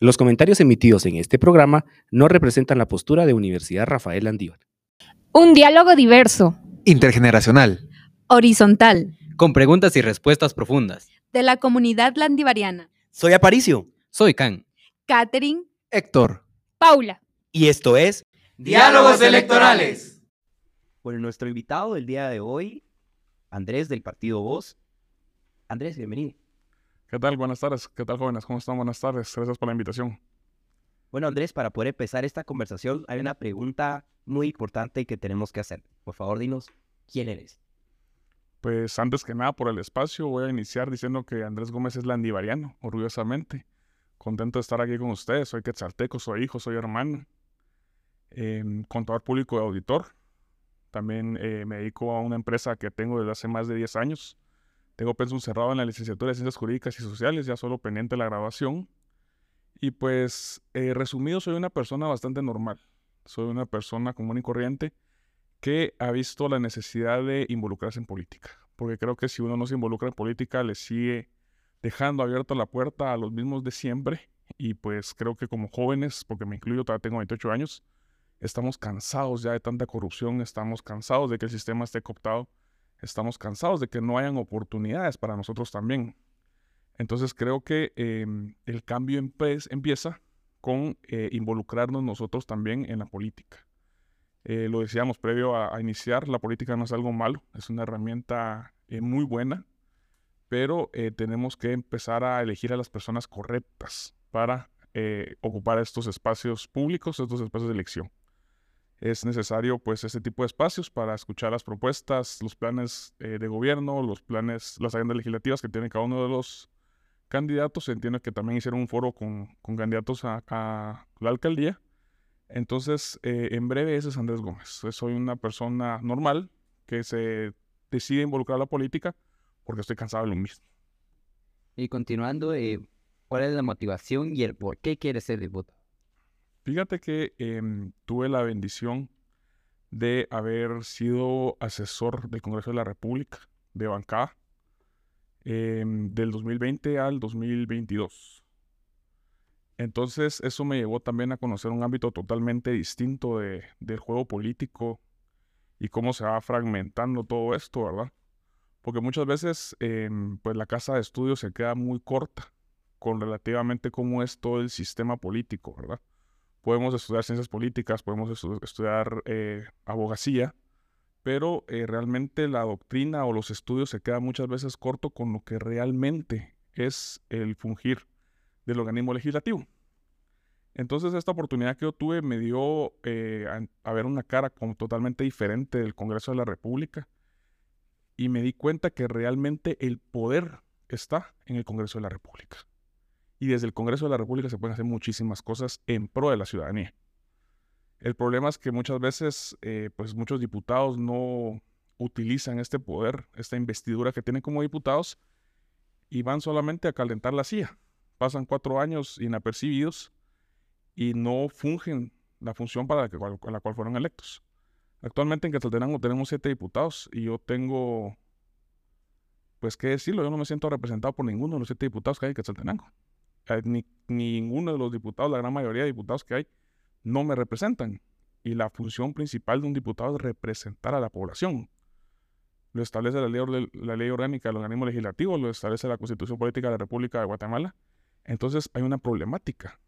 Los comentarios emitidos en este programa no representan la postura de Universidad Rafael Andívar. Un diálogo diverso, intergeneracional, horizontal, con preguntas y respuestas profundas. de la comunidad landivariana. Soy Aparicio Soy Can. Catherine, Héctor. Paula. y esto es Diálogos electorales. Bueno, nuestro invitado del día de hoy, Andrés del Partido Voz. Andrés, bienvenido. ¿Qué tal? Buenas tardes. ¿Qué tal, jóvenes? ¿Cómo están? Buenas tardes. Gracias por la invitación. Bueno, Andrés, para poder empezar esta conversación, hay una pregunta muy importante que tenemos que hacer. Por favor, dinos, ¿quién eres? Pues antes que nada, por el espacio, voy a iniciar diciendo que Andrés Gómez es landivariano, orgullosamente. Contento de estar aquí con ustedes. Soy quetzalteco, soy hijo, soy hermano. Em, contador público y auditor. También eh, me dedico a una empresa que tengo desde hace más de 10 años. Tengo pensum cerrado en la licenciatura de Ciencias Jurídicas y Sociales, ya solo pendiente de la graduación. Y pues, eh, resumido, soy una persona bastante normal. Soy una persona común y corriente que ha visto la necesidad de involucrarse en política. Porque creo que si uno no se involucra en política, le sigue dejando abierta la puerta a los mismos de siempre. Y pues creo que como jóvenes, porque me incluyo, todavía tengo 28 años, estamos cansados ya de tanta corrupción, estamos cansados de que el sistema esté cooptado, estamos cansados de que no hayan oportunidades para nosotros también. Entonces creo que em, el cambio empieza con eh, involucrarnos nosotros también en la política. Eh, lo decíamos previo a, a iniciar, la política no es algo malo, es una herramienta eh, muy buena, pero tenemos que empezar a elegir a las personas correctas para ocupar estos espacios públicos, estos espacios de elección. Es necesario pues este tipo de espacios para escuchar las propuestas, los planes eh, de gobierno, los planes, las agendas legislativas que tiene cada uno de los candidatos. Entiendo que también hicieron un foro con, candidatos a, la alcaldía. Entonces, eh, en breve, ese es Andrés Gómez. Soy una persona normal que se decide involucrar a la política porque estoy cansado de lo mismo. Y continuando, eh, ¿cuál es la motivación y el por qué quieres ser diputado? Fíjate que em, tuve la bendición de haber sido asesor del Congreso de la República de bancada em, del 2020 al 2022. Entonces eso me llevó también a conocer un ámbito totalmente distinto de, del juego político y cómo se va fragmentando todo esto, ¿verdad? Porque muchas veces em, pues la casa de estudio se queda muy corta con relativamente cómo es todo el sistema político, ¿verdad? Podemos estudiar ciencias políticas, podemos estu- estudiar eh, abogacía, pero eh, realmente la doctrina o los estudios se quedan muchas veces corto con lo que realmente es el fungir del organismo legislativo. Entonces esta oportunidad que yo tuve me dio eh, a, a ver una cara como totalmente diferente del Congreso de la República y me di cuenta que realmente el poder está en el Congreso de la República. Y desde el Congreso de la República se pueden hacer muchísimas cosas en pro de la ciudadanía. El problema es que muchas veces, eh, pues muchos diputados no utilizan este poder, esta investidura que tienen como diputados, y van solamente a calentar la silla. Pasan cuatro años inapercibidos y no fungen la función para la, con la cual fueron electos. Actualmente en Quetzaltenango tenemos siete diputados y yo tengo, pues qué decirlo, yo no me siento representado por ninguno de los siete diputados que hay en Quetzaltenango ni, ninguno de los diputados, la gran mayoría de diputados que hay, no me representan. Y la función principal de un diputado es representar a la población. Lo establece la ley, la ley orgánica del organismo legislativo, lo establece la Constitución Política de la República de Guatemala. Entonces hay una problemática.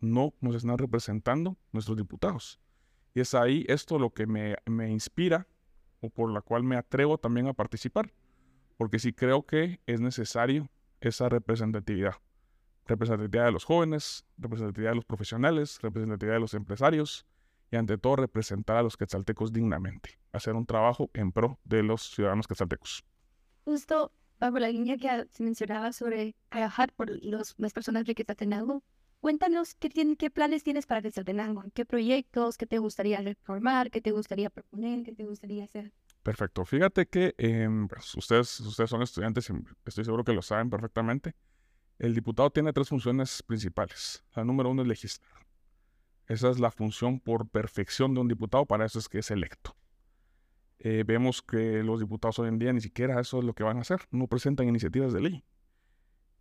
No nos están representando nuestros diputados. Y es ahí esto lo que me, me inspira o por la cual me atrevo también a participar. Porque sí creo que es necesario esa representatividad representatividad de los jóvenes, representatividad de los profesionales, representatividad de los empresarios y ante todo representar a los quetzaltecos dignamente, hacer un trabajo en pro de los ciudadanos quetzaltecos. Justo bajo la línea que se mencionaba sobre trabajar por los, las personas de Quetzaltenango, cuéntanos qué, tienen, qué planes tienes para Quetzaltenango, qué proyectos, qué te gustaría reformar, qué te gustaría proponer, qué te gustaría hacer. Perfecto. Fíjate que em, pues, ustedes, ustedes son estudiantes estoy seguro que lo saben perfectamente. El diputado tiene tres funciones principales. La número uno es legislar. Esa es la función por perfección de un diputado, para eso es que es electo. Eh, vemos que los diputados hoy en día ni siquiera eso es lo que van a hacer, no presentan iniciativas de ley.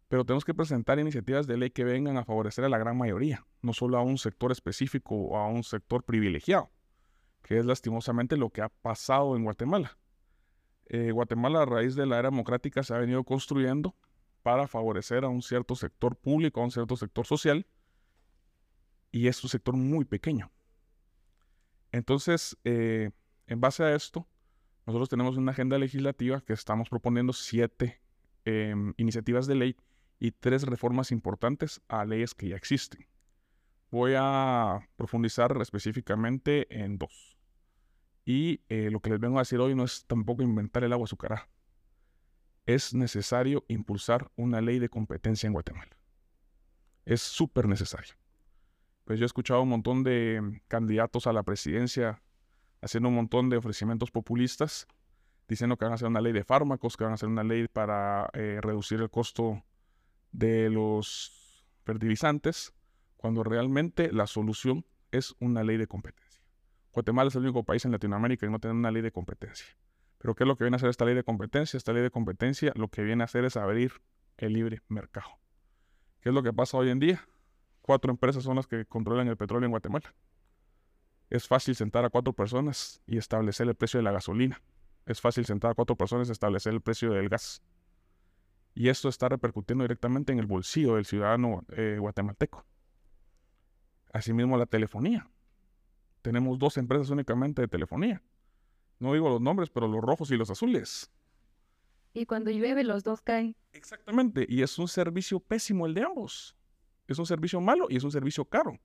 pero tenemos que presentar iniciativas de ley que vengan a favorecer a la gran mayoría, no solo a un sector específico o a un sector privilegiado, que es lastimosamente lo que ha pasado en Guatemala. Eh, Guatemala a raíz de la era democrática se ha venido construyendo para favorecer a un cierto sector público, a un cierto sector social, y es un sector muy pequeño. Entonces, eh, en base a esto, nosotros tenemos una agenda legislativa que estamos proponiendo siete em, iniciativas de ley y tres reformas importantes a leyes que ya existen. Voy a profundizar específicamente en dos. Y eh, lo que les vengo a decir hoy no es tampoco inventar el agua azucarada. Es necesario impulsar una ley de competencia en Guatemala. Es súper necesario. Pues yo he escuchado un montón de candidatos a la presidencia haciendo un montón de ofrecimientos populistas, diciendo que van a hacer una ley de fármacos, que van a hacer una ley para eh, reducir el costo de los fertilizantes, cuando realmente la solución es una ley de competencia. Guatemala es el único país en Latinoamérica que no tiene una ley de competencia. Pero ¿qué es lo que viene a hacer esta ley de competencia? Esta ley de competencia lo que viene a hacer es abrir el libre mercado. ¿Qué es lo que pasa hoy en día? Cuatro empresas son las que controlan el petróleo en Guatemala. Es fácil sentar a cuatro personas y establecer el precio de la gasolina. Es fácil sentar a cuatro personas y establecer el precio del gas. Y esto está repercutiendo directamente en el bolsillo del ciudadano eh, guatemalteco. Asimismo, la telefonía. Tenemos dos empresas únicamente de telefonía. No digo los nombres, pero los rojos y los azules. Y cuando llueve, los dos caen. Exactamente. Y es un servicio pésimo el de ambos. Es un servicio malo y es un servicio caro.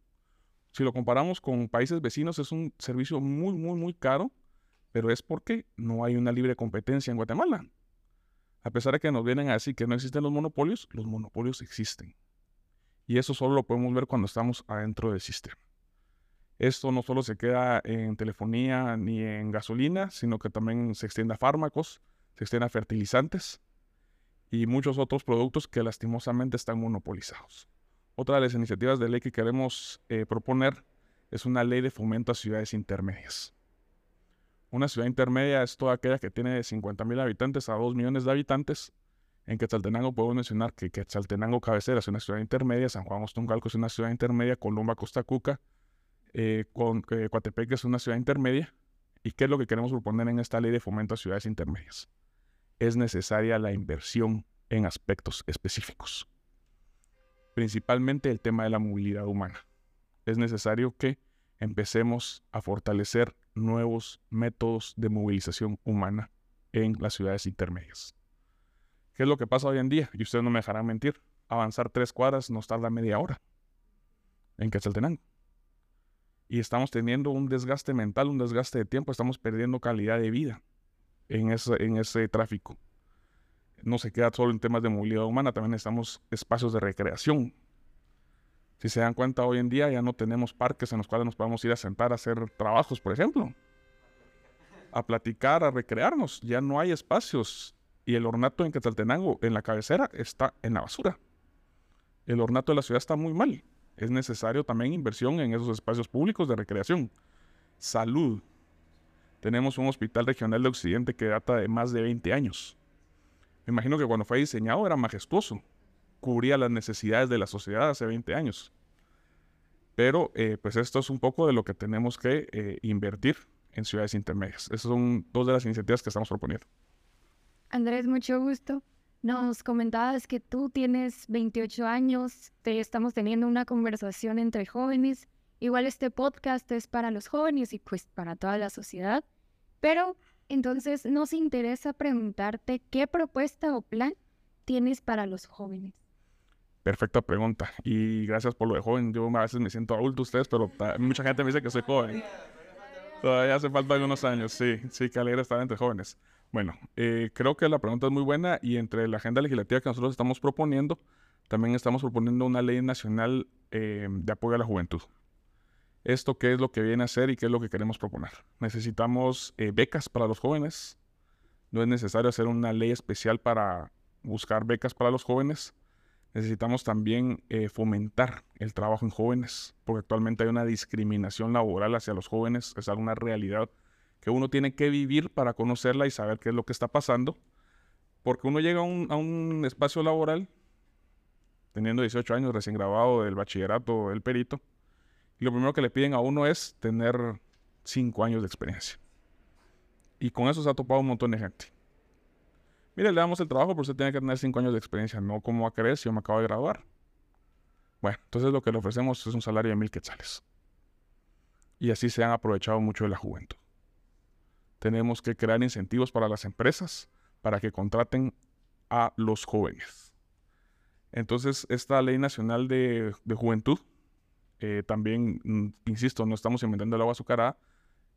Si lo comparamos con países vecinos, es un servicio muy, muy, muy caro, pero es porque no hay una libre competencia en Guatemala. A pesar de que nos vienen a decir que no existen los monopolios, los monopolios existen. Y eso solo lo podemos ver cuando estamos adentro del sistema. Esto no solo se queda en telefonía ni en gasolina, sino que también se extiende a fármacos, se extiende a fertilizantes y muchos otros productos que lastimosamente están monopolizados. Otra de las iniciativas de ley que queremos eh, proponer es una ley de fomento a ciudades intermedias. Una ciudad intermedia es toda aquella que tiene de 50 mil habitantes a 2 millones de habitantes. En Quetzaltenango podemos mencionar que Quetzaltenango cabecera es una ciudad intermedia, San Juan Ostongalco es una ciudad intermedia, Colomba, Costa Cuca, eh, con, es una ciudad intermedia. ¿Y qué es lo que queremos proponer en esta ley de fomento a ciudades intermedias? Es necesaria la inversión en aspectos específicos principalmente el tema de la movilidad humana. Es necesario que empecemos a fortalecer nuevos métodos de movilización humana en las ciudades intermedias. ¿Qué es lo que pasa hoy en día? Y ustedes no me dejarán mentir. Avanzar tres cuadras nos tarda media hora en Quetzaltenango. Y estamos teniendo un desgaste mental, un desgaste de tiempo, estamos perdiendo calidad de vida en ese, en ese tráfico no se queda solo en temas de movilidad humana, también necesitamos espacios de recreación. Si se dan cuenta, hoy en día ya no tenemos parques en los cuales nos podemos ir a sentar a hacer trabajos, por ejemplo. A platicar, a recrearnos. Ya no hay espacios. Y el ornato en Quetzaltenango, en la cabecera, está en la basura. El ornato de la ciudad está muy mal. Es necesario también inversión en esos espacios públicos de recreación. Salud. Tenemos un hospital regional de Occidente que data de más de 20 años me imagino que cuando fue diseñado era majestuoso, cubría las necesidades de la sociedad hace 20 años. Pero eh, pues esto es un poco de lo que tenemos que eh, invertir en ciudades intermedias. Esas son dos de las iniciativas que estamos proponiendo. Andrés, mucho gusto. Nos comentabas que tú tienes 28 años, te estamos teniendo una conversación entre jóvenes. Igual este podcast es para los jóvenes y pues para toda la sociedad. Pero entonces, nos interesa preguntarte qué propuesta o plan tienes para los jóvenes. Perfecta pregunta. Y gracias por lo de joven. Yo a veces me siento adulto ustedes, pero mucha gente me dice que soy joven. Todavía hace falta algunos años, sí. Sí, que alegre estar entre jóvenes. Bueno, eh, creo que la pregunta es muy buena y entre la agenda legislativa que nosotros estamos proponiendo, también estamos proponiendo una ley nacional eh, de apoyo a la juventud esto qué es lo que viene a ser y qué es lo que queremos proponer. Necesitamos eh, becas para los jóvenes. No es necesario hacer una ley especial para buscar becas para los jóvenes. Necesitamos también eh, fomentar el trabajo en jóvenes, porque actualmente hay una discriminación laboral hacia los jóvenes. Es una realidad que uno tiene que vivir para conocerla y saber qué es lo que está pasando. Porque uno llega a un, espacio laboral teniendo 18 años, recién graduado del bachillerato, el perito. Y lo primero que le piden a uno es tener 5 años de experiencia. Y con eso se ha topado un montón de gente. Mire, le damos el trabajo, pero usted tiene que tener 5 años de experiencia. No como va a creer yo me acabo de graduar. Bueno, entonces lo que le ofrecemos es un salario de mil quetzales. Y así se han aprovechado mucho de la juventud. Tenemos que crear incentivos para las empresas para que contraten a los jóvenes. Entonces, esta ley nacional de, juventud, eh, también, mm, insisto, no estamos inventando el agua azucarada,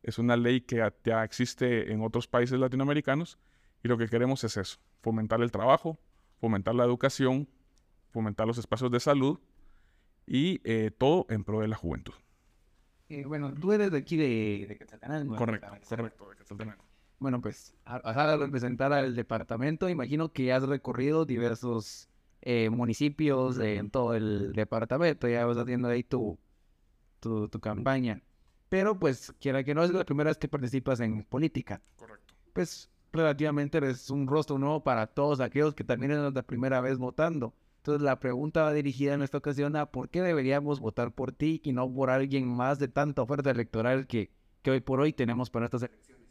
es una ley que ya existe en otros países latinoamericanos y lo que queremos es eso, fomentar el trabajo, fomentar la educación, fomentar los espacios de salud y eh, todo en pro de la juventud. Eh, bueno, tú eres de aquí de, de Quetzaltenango. Correcto, correcto, de Quetzaltenango. Bueno, pues a, representar al departamento, imagino que has recorrido diversos eh, municipios en todo el departamento, ya vas haciendo ahí tu, tu, tu, campaña. Pero pues, quiera que no, es la primera vez que participas en política. Correcto. Pues relativamente eres un rostro nuevo para todos aquellos que también eran la primera vez votando. Entonces la pregunta va dirigida en esta ocasión a por qué deberíamos votar por ti y no por alguien más de tanta oferta electoral que, que hoy por hoy tenemos para estas elecciones.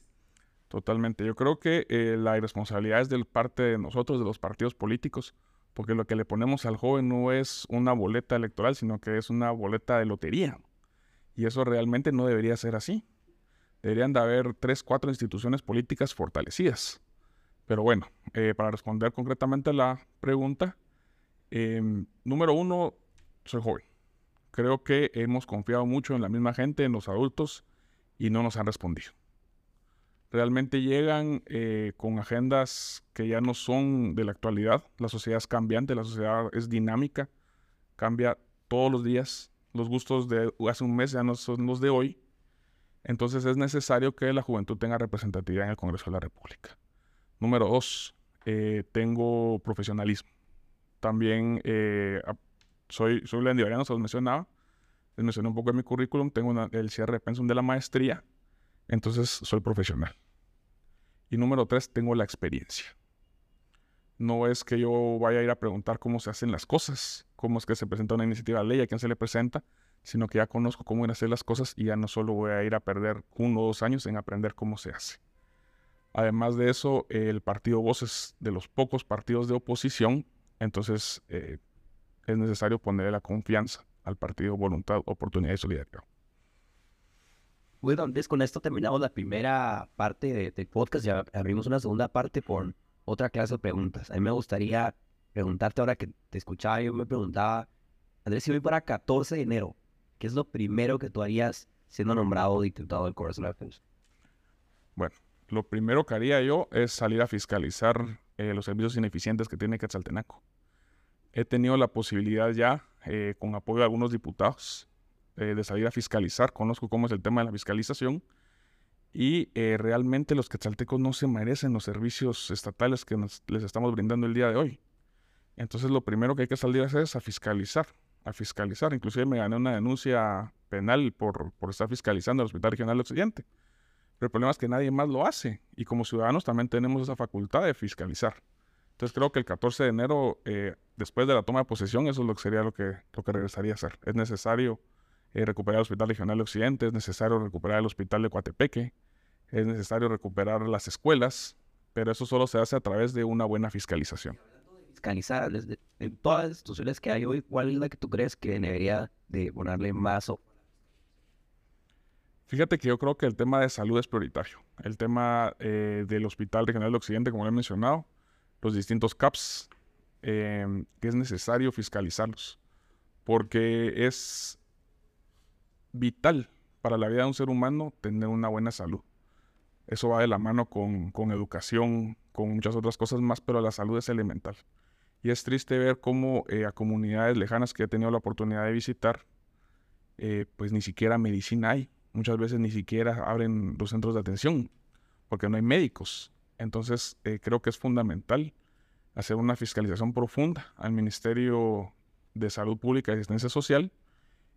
Totalmente. Yo creo que eh, la irresponsabilidad es del parte de nosotros, de los partidos políticos, porque lo que le ponemos al joven no es una boleta electoral, sino que es una boleta de lotería. Y eso realmente no debería ser así. Deberían de haber tres, cuatro instituciones políticas fortalecidas. Pero bueno, eh, para responder concretamente a la pregunta, Em, número uno, soy joven. Creo que hemos confiado mucho en la misma gente, en los adultos, y no nos han respondido. Realmente llegan eh, con agendas que ya no son de la actualidad. La sociedad es cambiante, la sociedad es dinámica, cambia todos los días. Los gustos de hace un mes ya no son los de hoy. Entonces es necesario que la juventud tenga representatividad en el Congreso de la República. Número dos, eh, tengo profesionalismo. También eh, soy, soy lendivariano, se los mencionaba. Les mencioné un poco en mi currículum. Tengo el cierre de pensum de la maestría. Entonces soy profesional. Y número tres, tengo la experiencia. No es que yo vaya a ir a preguntar cómo se hacen las cosas, cómo es que se presenta una iniciativa de ley, a quién se le presenta, sino que ya conozco cómo ir a hacer las cosas y ya no solo voy a ir a perder uno o dos años en aprender cómo se hace. Además de eso, el partido Voces de los pocos partidos de oposición entonces, eh, es necesario ponerle la confianza al partido Voluntad, Oportunidad y Solidaridad. Bueno, entonces con esto terminamos la primera parte del podcast y abrimos una segunda parte por otra clase de preguntas. A mí me gustaría preguntarte ahora que te escuchaba, yo me preguntaba, Andrés, si voy para 14 de enero, ¿qué es lo primero que tú harías siendo nombrado diputado del Congreso de Bueno, lo primero que haría yo es salir a fiscalizar eh, los servicios ineficientes que tiene Quetzaltenaco. He tenido la posibilidad ya, eh, con apoyo de algunos diputados, eh, de salir a fiscalizar. Conozco cómo es el tema de la fiscalización. Y realmente los quetzaltecos no se merecen los servicios estatales que les estamos brindando el día de hoy. Entonces lo primero que hay que salir a hacer es a fiscalizar, a fiscalizar. Inclusive me gané una denuncia penal por, por estar fiscalizando el Hospital Regional del Occidente. Pero el problema es que nadie más lo hace y como ciudadanos también tenemos esa facultad de fiscalizar. Entonces creo que el 14 de enero, eh, después de la toma de posesión, eso es lo que sería lo que, lo que regresaría a hacer. Es necesario eh, recuperar el Hospital Regional de Occidente, es necesario recuperar el Hospital de Coatepeque, es necesario recuperar las escuelas, pero eso solo se hace a través de una buena fiscalización. Fiscalizar, desde, en todas las instituciones que hay hoy, ¿cuál es la que tú crees que debería de ponerle más o Fíjate que yo creo que el tema de salud es prioritario. El tema eh, del Hospital Regional del Occidente, como le he mencionado, los distintos CAPS, em, que es necesario fiscalizarlos, porque es vital para la vida de un ser humano tener una buena salud. Eso va de la mano con, educación, con muchas otras cosas más, pero la salud es elemental. Y es triste ver cómo eh, a comunidades lejanas que he tenido la oportunidad de visitar, eh, pues ni siquiera medicina hay muchas veces ni siquiera abren los centros de atención porque no hay médicos. Entonces eh, creo que es fundamental hacer una fiscalización profunda al Ministerio de Salud Pública y Asistencia Social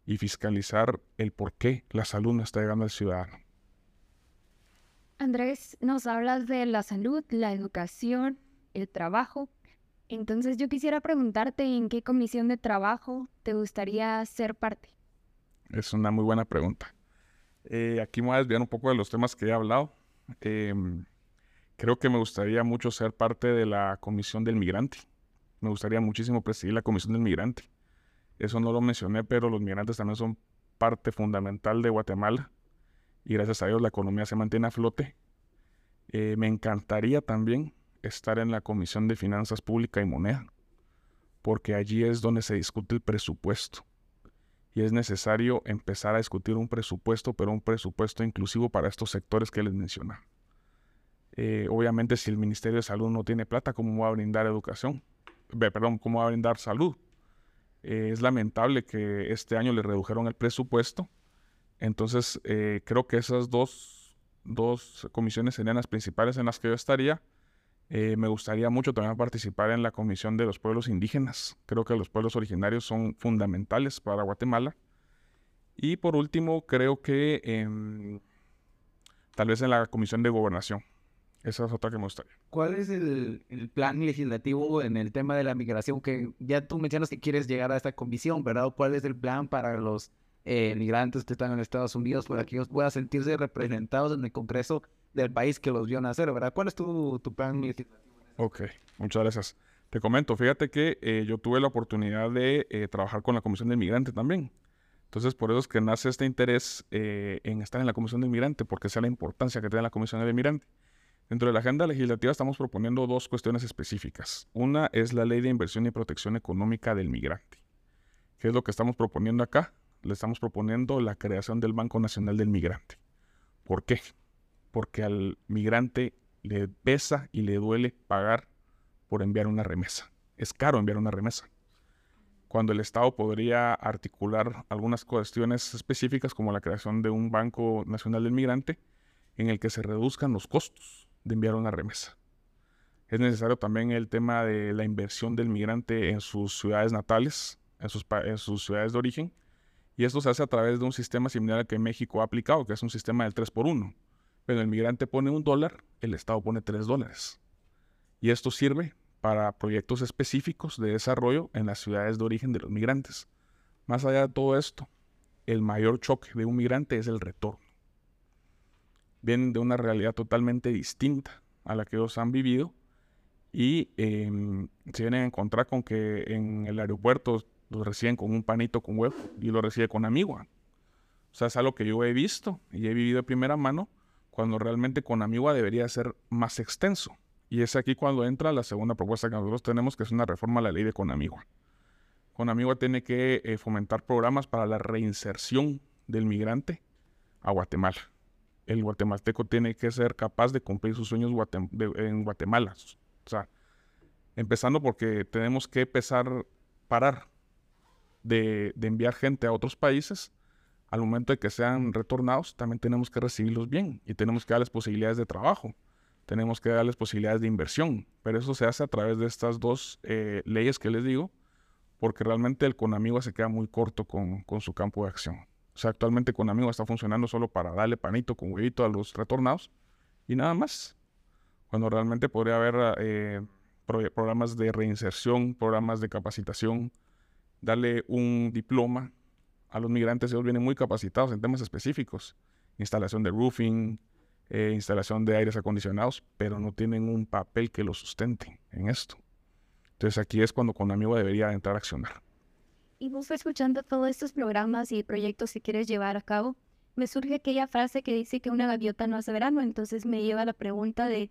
y fiscalizar el por qué la salud no está llegando al ciudadano. Andrés, nos hablas de la salud, la educación, el trabajo, Entonces yo quisiera preguntarte en qué comisión de trabajo te gustaría ser parte. Es una muy buena pregunta. Eh, aquí me voy a desviar un poco de los temas que he hablado. Em, creo que me gustaría mucho ser parte de la Comisión del Migrante. Me gustaría muchísimo presidir la Comisión del Migrante. Eso no lo mencioné, pero los migrantes también son parte fundamental de Guatemala y gracias a Dios la economía se mantiene a flote. Eh, me encantaría también estar en la Comisión de Finanzas Pública y Moneda, porque allí es donde se discute el presupuesto. Y es necesario empezar a discutir un presupuesto, pero un presupuesto inclusivo para estos sectores que les mencioné. Eh, obviamente, si el Ministerio de Salud no tiene plata, ¿cómo va a brindar educación? perdón, ¿cómo va a brindar salud? Eh, es lamentable que este año le redujeron el presupuesto. Entonces, eh, creo que esas dos, dos comisiones serían las principales en las que yo estaría. Me gustaría mucho también participar en la Comisión de los Pueblos Indígenas. Creo que los pueblos originarios son fundamentales para Guatemala. Y por último, creo que em, tal vez en la Comisión de Gobernación. Esa es otra que me gustaría. ¿Cuál es el, plan legislativo en el tema de la migración? Que ya tú mencionas que quieres llegar a esta comisión, ¿verdad? ¿Cuál es el plan para los eh, migrantes que están en Estados Unidos para que ellos puedan sentirse representados en el Congreso del país que los vio nacer, ¿verdad? ¿Cuál es tu, tu plan legislativo? Ok, muchas gracias. Te comento, fíjate que eh, yo tuve la oportunidad de eh, trabajar con la Comisión de Migrante también. Entonces, por eso es que nace este interés en estar en la Comisión de Migrante, porque sea la importancia que tiene la Comisión de Migrante. Dentro de la agenda legislativa estamos proponiendo dos cuestiones específicas. Una es la Ley de Inversión y Protección Económica del Migrante. ¿Qué es lo que estamos proponiendo acá? Le estamos proponiendo la creación del Banco Nacional del Migrante. ¿Por qué? porque al migrante le pesa y le duele pagar por enviar una remesa. Es caro enviar una remesa. Cuando el Estado podría articular algunas cuestiones específicas como la creación de un Banco Nacional del Migrante en el que se reduzcan los costos de enviar una remesa. Es necesario también el tema de la inversión del migrante en sus ciudades natales, en sus, ciudades de origen, y esto se hace a través de un sistema similar al que México ha aplicado, que es un sistema del 3 por 1 pero el migrante pone un dólar, el Estado pone tres dólares. Y esto sirve para proyectos específicos de desarrollo en las ciudades de origen de los migrantes. Más allá de todo esto, el mayor choque de un migrante es el retorno. Vienen de una realidad totalmente distinta a la que ellos han vivido y em, se vienen a encontrar con que en el aeropuerto los reciben con un panito con huevo y lo reciben con amigua. O sea, es algo que yo he visto y he vivido de primera mano cuando realmente con Amigua debería ser más extenso. Y es aquí cuando entra la segunda propuesta que nosotros tenemos, que es una reforma a la ley de Conamigua. Conamigua tiene que eh, fomentar programas para la reinserción del migrante a Guatemala. El guatemalteco tiene que ser capaz de cumplir sus sueños en Guatemala. O sea, empezando porque tenemos que empezar, parar de, de enviar gente a otros países al momento de que sean retornados, también tenemos que recibirlos bien y tenemos que darles posibilidades de trabajo, tenemos que darles posibilidades de inversión, pero eso se hace a través de estas dos eh, leyes que les digo, porque realmente el Conamigo se queda muy corto con, su campo de acción. O sea, actualmente Conamigo está funcionando solo para darle panito con huevito a los retornados y nada más. Cuando realmente podría haber eh, programas de reinserción, programas de capacitación, darle un diploma a los migrantes, ellos vienen muy capacitados en temas específicos, instalación de roofing, eh, instalación de aires acondicionados, pero no tienen un papel que los sustente en esto. Entonces aquí es cuando con amigo debería entrar a accionar. Y vos escuchando todos estos programas y proyectos que quieres llevar a cabo, me surge aquella frase que dice que una gaviota no hace verano, entonces me lleva a la pregunta de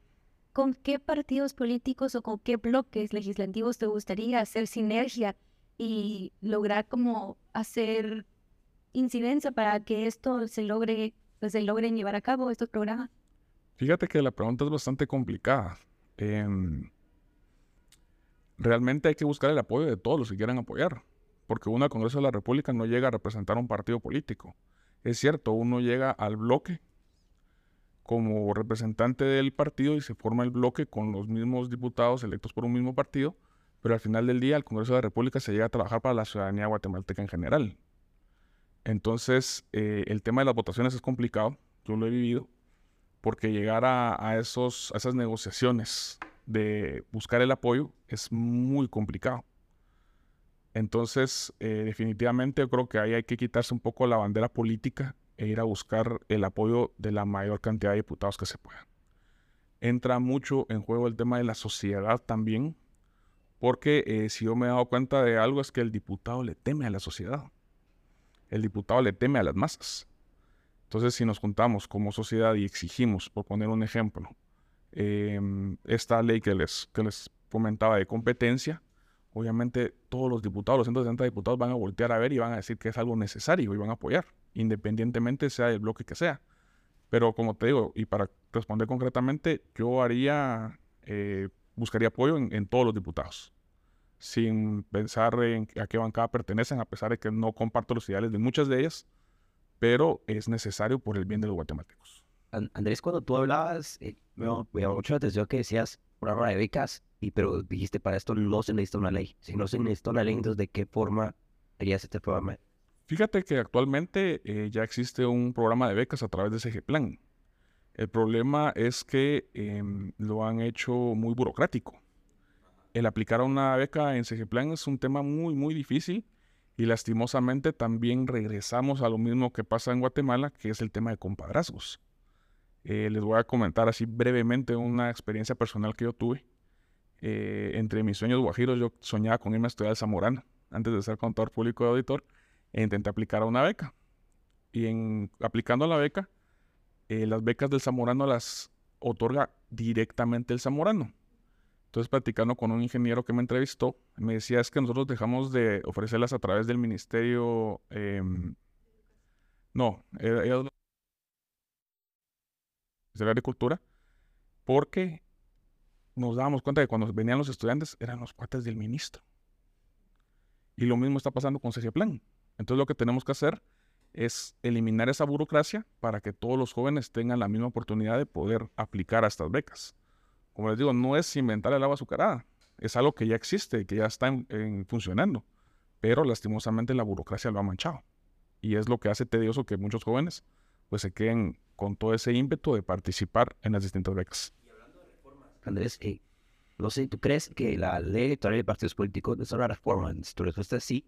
¿con qué partidos políticos o con qué bloques legislativos te gustaría hacer sinergia y lograr como hacer incidencia para que esto se logre, pues, se logren llevar a cabo estos programas? Fíjate que la pregunta es bastante complicada. Em, realmente hay que buscar el apoyo de todos los que quieran apoyar, porque uno al Congreso de la República no llega a representar un partido político. Es cierto, uno llega al bloque como representante del partido y se forma el bloque con los mismos diputados electos por un mismo partido, pero al final del día el Congreso de la República se llega a trabajar para la ciudadanía guatemalteca en general. Entonces, eh, el tema de las votaciones es complicado, yo lo he vivido, porque llegar a, esos, a esas negociaciones de buscar el apoyo es muy complicado. Entonces, eh, definitivamente yo creo que ahí hay que quitarse un poco la bandera política e ir a buscar el apoyo de la mayor cantidad de diputados que se pueda. Entra mucho en juego el tema de la sociedad también, porque eh, si yo me he dado cuenta de algo es que el diputado le teme a la sociedad. El diputado le teme a las masas. Entonces, si nos juntamos como sociedad y exigimos, por poner un ejemplo, em, esta ley que les, que les comentaba de competencia, obviamente todos los diputados, los 160 diputados van a voltear a ver y van a decir que es algo necesario y van a apoyar, independientemente sea el bloque que sea. Pero como te digo, y para responder concretamente, yo haría, eh, buscaría apoyo en, todos los diputados, sin pensar en a qué bancada pertenecen, a pesar de que no comparto los ideales de muchas de ellas, pero es necesario por el bien de los guatemaltecos. Andrés, cuando tú hablabas, eh, me llamó mucho la atención que decías programa de becas, y pero dijiste para esto no se necesita una ley. Si no se necesita una ley, entonces ¿de qué forma harías este programa? Fíjate que actualmente eh, ya existe un programa de becas a través de CG Plan. El problema es que em, lo han hecho muy burocrático. El aplicar una beca en CG Plan es un tema muy, muy difícil y lastimosamente también regresamos a lo mismo que pasa en Guatemala, que es el tema de compadrazgos. Eh, les voy a comentar así brevemente una experiencia personal que yo tuve. Eh, entre mis sueños guajiros, yo soñaba con irme a estudiar al Zamorano antes de ser contador público de auditor e intenté aplicar a una beca. Y aplicando a la beca, eh, las becas del Zamorano las otorga directamente el Zamorano. Entonces, platicando con un ingeniero que me entrevistó, me decía es que nosotros dejamos de ofrecerlas a través del Ministerio. Em, no, era, de la Agricultura, porque nos dábamos cuenta que cuando venían los estudiantes eran los cuates del ministro. Y lo mismo está pasando con Plan. Entonces lo que tenemos que hacer es eliminar esa burocracia para que todos los jóvenes tengan la misma oportunidad de poder aplicar a estas becas. Como les digo, no es inventar el agua azucarada, es algo que ya existe, que ya está funcionando, pero lastimosamente la burocracia lo ha manchado. Y es lo que hace tedioso que muchos jóvenes pues se queden con todo ese ímpetu de participar en las distintas becas. Andrés, eh, no sé, ¿tú crees que la ley electoral de partidos políticos es una reforma? Tu respuesta es sí.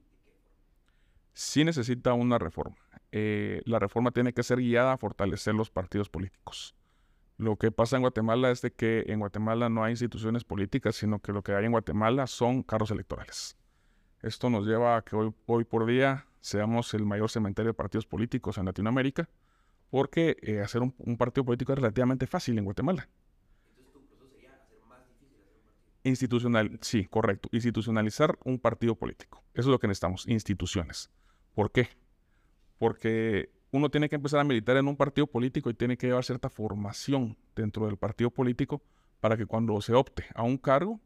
Sí necesita una reforma. Eh, la reforma tiene que ser guiada a fortalecer los partidos políticos. Lo que pasa en Guatemala es de que en Guatemala no hay instituciones políticas, sino que lo que hay en Guatemala son carros electorales. Esto nos lleva a que hoy, hoy por día seamos el mayor cementerio de partidos políticos en Latinoamérica porque eh, hacer un, partido político es relativamente fácil en Guatemala. Entonces, tu proceso sería hacer más difícil hacer un partido. Institucional, sí, correcto. Institucionalizar un partido político. Eso es lo que necesitamos, instituciones. ¿Por qué? Porque uno tiene que empezar a militar en un partido político y tiene que llevar cierta formación dentro del partido político para que cuando se opte a un cargo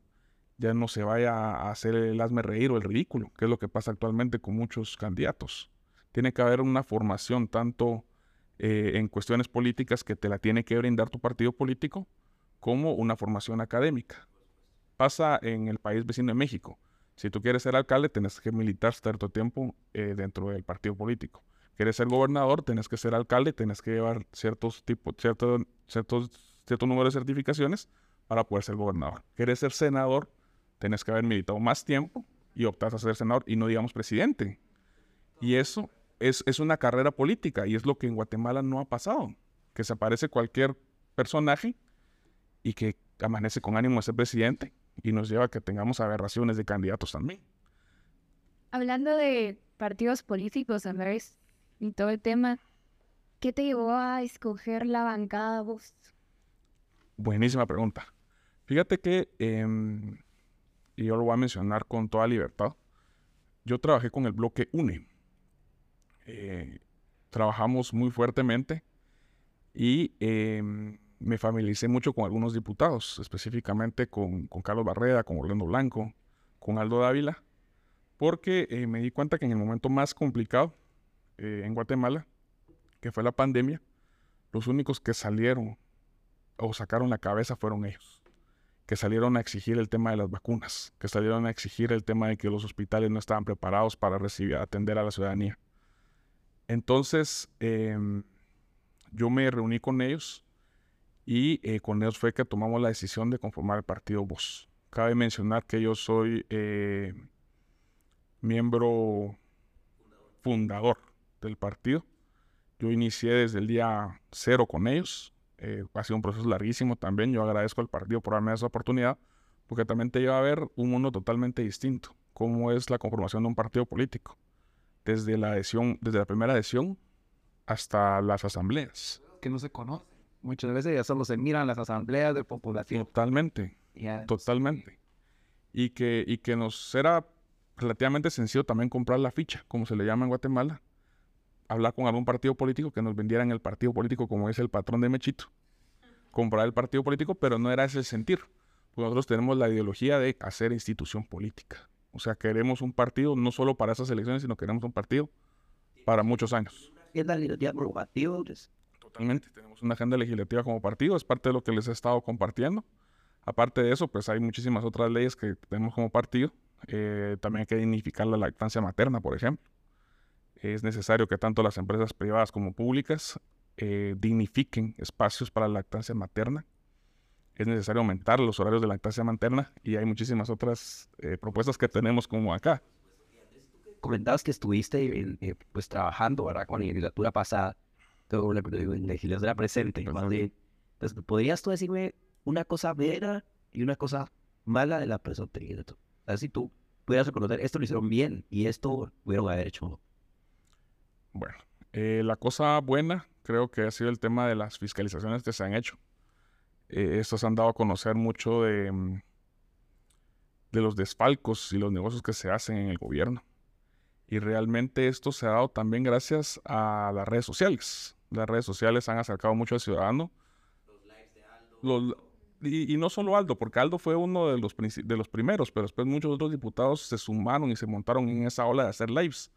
ya no se vaya a hacer el hazme reír o el ridículo, que es lo que pasa actualmente con muchos candidatos. Tiene que haber una formación tanto eh, en cuestiones políticas que te la tiene que brindar tu partido político como una formación académica. Pasa en el país vecino de México. Si tú quieres ser alcalde, tienes que militar cierto tiempo eh, dentro del partido político. Quieres ser gobernador, tienes que ser alcalde, tienes que llevar ciertos tipos, cierto, ciertos, cierto número de certificaciones para poder ser gobernador. Quieres ser senador, tienes que haber militado más tiempo y optas a ser senador y no digamos presidente. Y eso es, una carrera política y es lo que en Guatemala no ha pasado. Que se aparece cualquier personaje y que amanece con ánimo de ser presidente y nos lleva a que tengamos aberraciones de candidatos también. Hablando de partidos políticos, Andrés, y todo el tema, ¿qué te llevó a escoger la bancada vos? Buenísima pregunta. Fíjate que, em, y yo lo voy a mencionar con toda libertad, yo trabajé con el bloque UNE. Eh, trabajamos muy fuertemente y em, me familiaricé mucho con algunos diputados, específicamente con, Carlos Barreda, con Orlando Blanco, con Aldo Dávila, porque eh, me di cuenta que en el momento más complicado eh, en Guatemala, que fue la pandemia, los únicos que salieron o sacaron la cabeza fueron ellos, que salieron a exigir el tema de las vacunas, que salieron a exigir el tema de que los hospitales no estaban preparados para recibir, atender a la ciudadanía. Entonces, em, yo me reuní con ellos y eh, con ellos fue que tomamos la decisión de conformar el partido Voz. Cabe mencionar que yo soy eh, miembro fundador del partido. Yo inicié desde el día cero con ellos. Eh, ha sido un proceso larguísimo también. Yo agradezco al partido por darme esa oportunidad, porque también te lleva a ver un mundo totalmente distinto, cómo es la conformación de un partido político, desde la adhesión, desde la primera adhesión hasta las asambleas. Que no se conoce. Muchas veces ya solo se miran las asambleas de población. Totalmente, Ya, totalmente. Y que, y que nos era relativamente sencillo también comprar la ficha, como se le llama en Guatemala, hablar con algún partido político que nos vendieran el partido político como es el patrón de Mechito, comprar el partido político, pero no era ese el sentir. Nosotros tenemos la ideología de hacer institución política. O sea, queremos un partido no solo para esas elecciones, sino queremos un partido para muchos años. Pues, Totalmente. Tenemos una agenda legislativa como partido, es parte de lo que les he estado compartiendo. Aparte de eso, pues hay muchísimas otras leyes que tenemos como partido. Eh, también hay que dignificar la lactancia materna, por ejemplo. Es necesario que tanto las empresas privadas como públicas eh, dignifiquen espacios para la lactancia materna. Es necesario aumentar los horarios de lactancia materna y hay muchísimas otras eh, propuestas que tenemos como acá. comentabas que estuviste eh, pues trabajando, ¿verdad? Con la legislatura pasada, la, la legislatura presente. Entonces, ¿podrías tú decirme una cosa buena y una cosa mala de la presente legislatura? O sea, si tú pudieras reconocer, esto lo hicieron bien y esto pudieron haber hecho. Bueno, eh, la cosa buena creo que ha sido el tema de las fiscalizaciones que se han hecho. Eh, estos han dado a conocer mucho de, mm, de los desfalcos y los negocios que se hacen en el gobierno. Y realmente esto se ha dado también gracias a las redes sociales. Las redes sociales han acercado mucho al ciudadano. Los- y, y no solo Aldo, porque Aldo fue uno de los, de los primeros, pero después muchos otros diputados se sumaron y se montaron en esa ola de hacer lives.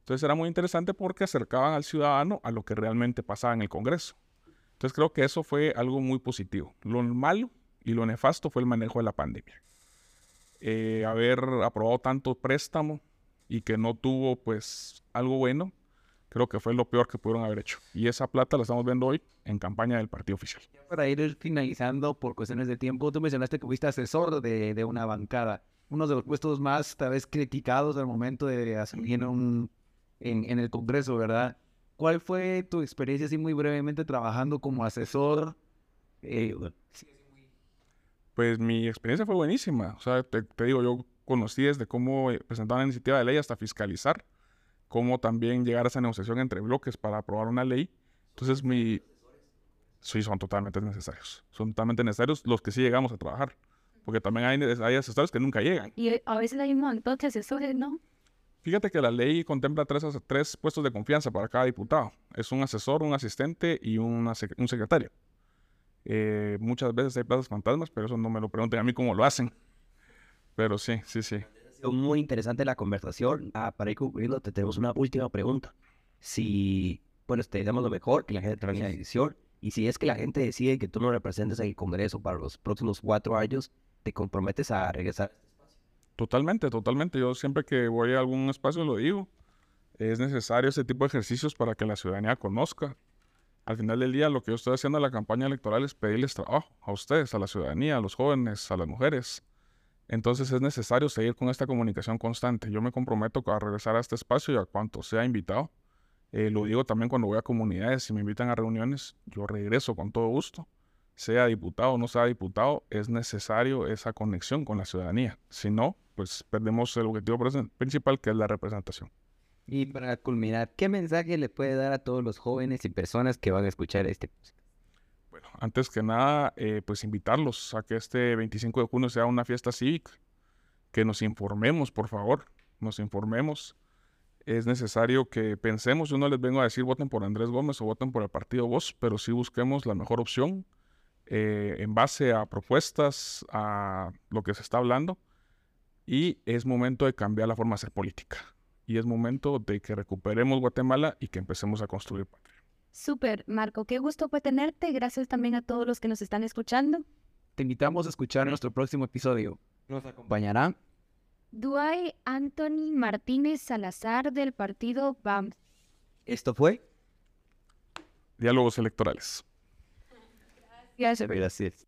Entonces era muy interesante porque acercaban al ciudadano a lo que realmente pasaba en el Congreso. Entonces creo que eso fue algo muy positivo. Lo malo y lo nefasto fue el manejo de la pandemia. Eh, haber aprobado tanto préstamo y que no tuvo pues algo bueno, creo que fue lo peor que pudieron haber hecho. Y esa plata la estamos viendo hoy en campaña del partido oficial. Para ir finalizando por cuestiones de tiempo, tú mencionaste que fuiste asesor de, de una bancada. Uno de los puestos más, tal vez, criticados al momento de asumir en, un, en, en el Congreso, ¿verdad? ¿Cuál fue tu experiencia, así muy brevemente, trabajando como asesor? Eh, Pues mi experiencia fue buenísima. O sea, te, te digo, yo conocí desde cómo eh, presentar una iniciativa de ley hasta fiscalizar, cómo también llegar a esa negociación entre bloques para aprobar una ley. Entonces, mi... Sí, son totalmente necesarios. Son totalmente necesarios los que sí llegamos a trabajar. Porque también hay, hay asesores que nunca llegan. Y eh, a veces hay un montón de asesores, ¿no? Fíjate que la ley contempla tres, tres puestos de confianza para cada diputado. Es un asesor, un asistente y una un secretario. Eh, muchas veces hay plazas fantasmas, pero eso no me lo pregunten a mí cómo lo hacen. Pero sí, sí, sí. Sido muy interesante la conversación. Ah, para ir concluyendo, te tenemos una última pregunta. Si, bueno, te damos lo mejor, que la gente tome la decisión, y si es que la gente decide que tú no representes en el Congreso para los próximos cuatro años, te comprometes a regresar. Totalmente, totalmente. Yo siempre que voy a algún espacio lo digo. Es necesario ese tipo de ejercicios para que la ciudadanía conozca. Al final del día, lo que yo estoy haciendo en la campaña electoral es pedirles trabajo a ustedes, a la ciudadanía, a los jóvenes, a las mujeres. Entonces es necesario seguir con esta comunicación constante. Yo me comprometo a regresar a este espacio y a cuanto sea invitado. Eh, lo digo también cuando voy a comunidades, si me invitan a reuniones, yo regreso con todo gusto. Sea diputado o no sea diputado, es necesario esa conexión con la ciudadanía. Si no, pues perdemos el objetivo principal que es la representación. Y para culminar, ¿qué mensaje le puede dar a todos los jóvenes y personas que van a escuchar este? Antes que nada, eh, pues invitarlos a que este 25 de junio sea una fiesta cívica, que nos informemos, por favor, nos informemos. Es necesario que pensemos, yo no les vengo a decir voten por Andrés Gómez o voten por el partido Voz, pero sí busquemos la mejor opción eh, en base a propuestas, a lo que se está hablando. Y es momento de cambiar la forma de hacer política. Y es momento de que recuperemos Guatemala y que empecemos a construir. Súper, Marco, qué gusto fue tenerte. Gracias también a todos los que nos están escuchando. Te invitamos a escuchar nuestro próximo episodio. Nos acompañará Duay Anthony Martínez Salazar del partido BAM. Esto fue Diálogos electorales. Gracias. Gracias.